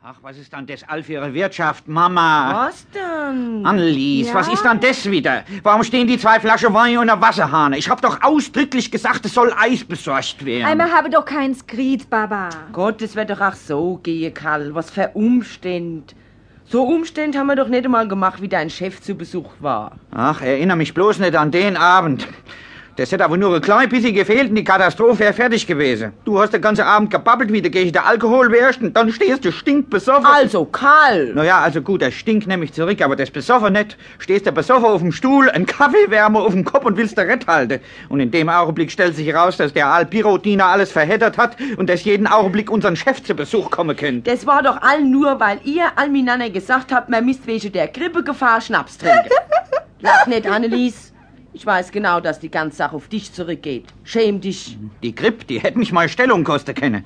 Ach, was ist dann das all für Ihre Wirtschaft, Mama? Was denn? Annelies, Ja? was ist dann das wieder? Warum stehen die zwei Flaschen Wein unter Wasserhahn? Ich hab doch ausdrücklich gesagt, es soll Eis besorgt werden. Einmal habe doch keinen Skrit, Baba. Gott, das wird doch auch so gehen, Karl. Was für Umstände. So Umstände haben wir doch nicht einmal gemacht, wie dein Chef zu Besuch war. Ach, erinnere mich bloß nicht an den Abend. Das hätte aber nur ein klein bisschen gefehlt und die Katastrophe wäre fertig gewesen. Du hast den ganzen Abend gebabbelt, wie du gegen der Alkohol wärst und dann stehst du stinkbesoffen. Also, Karl! Naja, also gut, der Stink nehme ich zurück, aber das besoffen nicht. Stehst du besoffen auf dem Stuhl, ein Kaffeewärmer auf dem Kopf und willst der Rett halten. Und in dem Augenblick stellt sich heraus, dass der Albirotdiener alles verheddert hat und dass jeden Augenblick unseren Chef zu Besuch kommen könnte. Das war doch all nur, weil ihr all miteinander gesagt habt, man müsst wegen der Grippegefahr Schnaps trinken. Lach nicht, Annelies. Ich weiß genau, dass die ganze Sache auf dich zurückgeht. Schäm dich. Die Grip, die hätte mich mal Stellung kosten können.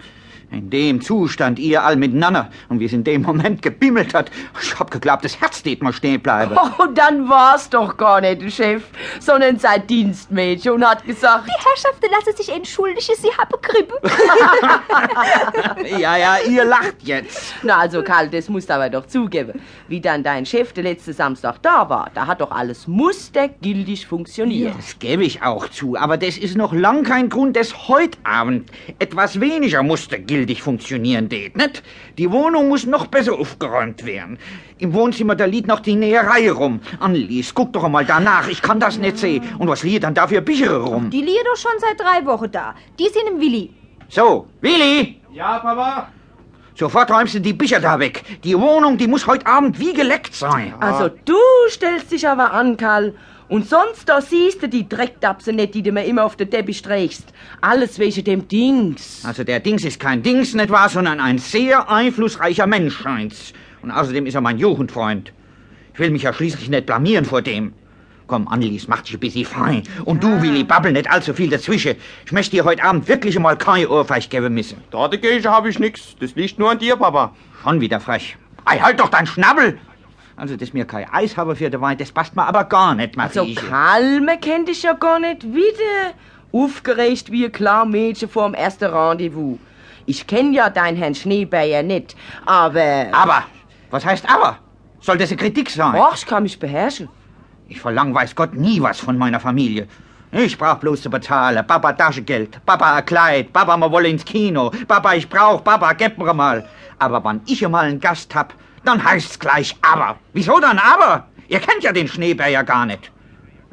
In dem Zustand ihr all miteinander und wie es in dem Moment gebimmelt hat, ich hab geglaubt, das Herz steht mal stehen bleiben. Oh, dann war's doch gar nicht der Chef, sondern sein Dienstmädchen und hat gesagt, Die Herrschaften lassen sich entschuldigen, sie haben Grippe. Ja, ja, ihr lacht jetzt. na also Karl, das musst du aber doch zugeben. Wie dann dein Chef der letzte Samstag da war, da hat doch alles mustergültig funktioniert. Das gebe ich auch zu, aber das ist noch lang kein Grund, dass heute Abend etwas weniger mustergültig funktionieren geht, nicht? Die Wohnung muss noch besser aufgeräumt werden. Im Wohnzimmer, da liegt noch die Näherei rum. Annelies, guck doch mal danach, ich kann das nicht sehen. Und was liegt dann da für Bücher rum? Die liegen doch schon seit drei Wochen da. Die sind im Willi. So, Willi, Ja, Papa? sofort räumst du die Bücher da weg. Die Wohnung, die muss heute Abend wie geleckt sein. Also du stellst dich aber an, Karl. Und sonst, da siehst du die Drecktapse nicht, die du mir immer auf den Teppich streichst. Alles wegen dem Dings. Also der Dings ist kein Dings, nicht wahr, sondern ein sehr einflussreicher Mensch scheint's. Und außerdem ist er mein Jugendfreund. Ich will mich ja schließlich nicht blamieren vor dem. Komm, Annelies, mach dich ein bisschen fein. Und du, Willi, babbel nicht allzu viel dazwischen. Ich möchte dir heute Abend wirklich mal kein Ohrfeich geben müssen. Da dagegen habe ich nix. Das liegt nur an dir, Papa. Schon wieder frech. Ei, halt doch dein Schnabel! Also, dass mir kein Eis habe für den Wein, das passt mir aber gar nicht, Also Marieche. Karl, man kennt dich ja gar nicht wieder. Aufgeregt wie ein klar Mädchen vor dem ersten Rendezvous. Ich kenn ja deinen Herrn Schneeberger nicht, aber... Aber, was heißt aber? Soll das eine Kritik sein? Och, ich kann mich beherrschen. Ich verlang weiß Gott nie was von meiner Familie. Ich brauch bloß zu bezahlen. Papa Taschengeld, Papa ein Kleid, Papa wir wollen ins Kino, Papa ich brauch, Papa gib mir mal. Aber wann ich mal einen Gast hab, dann heißt's gleich aber. Wieso dann aber? Ihr kennt ja den Schneeberger gar nicht.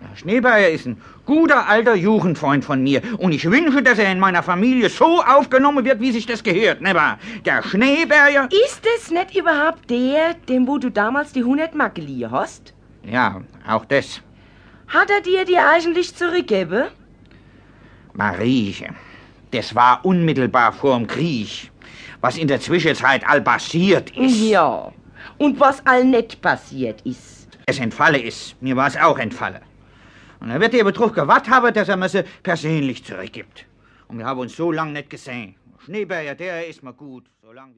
Der Schneeberger ist ein guter alter Jugendfreund von mir und ich wünsche, dass er in meiner Familie so aufgenommen wird, wie sich das gehört, ne wahr? Der Schneeberger... Ist es nicht überhaupt der, dem wo du damals die 100 Mark geliehen hast? Ja, auch das. Hat er dir die eigentlich zurückgegeben? Marieche, das war unmittelbar vorm Krieg. Was in der Zwischenzeit all passiert ist. Ja. Und was all nicht passiert ist. Es entfalle ist. Mir war es auch entfalle. Und er wird der Betrug gewartet haben, dass er mir sie persönlich zurückgibt. Und wir haben uns so lange nicht gesehen. Schneeberger, der ist mir gut. So lang wie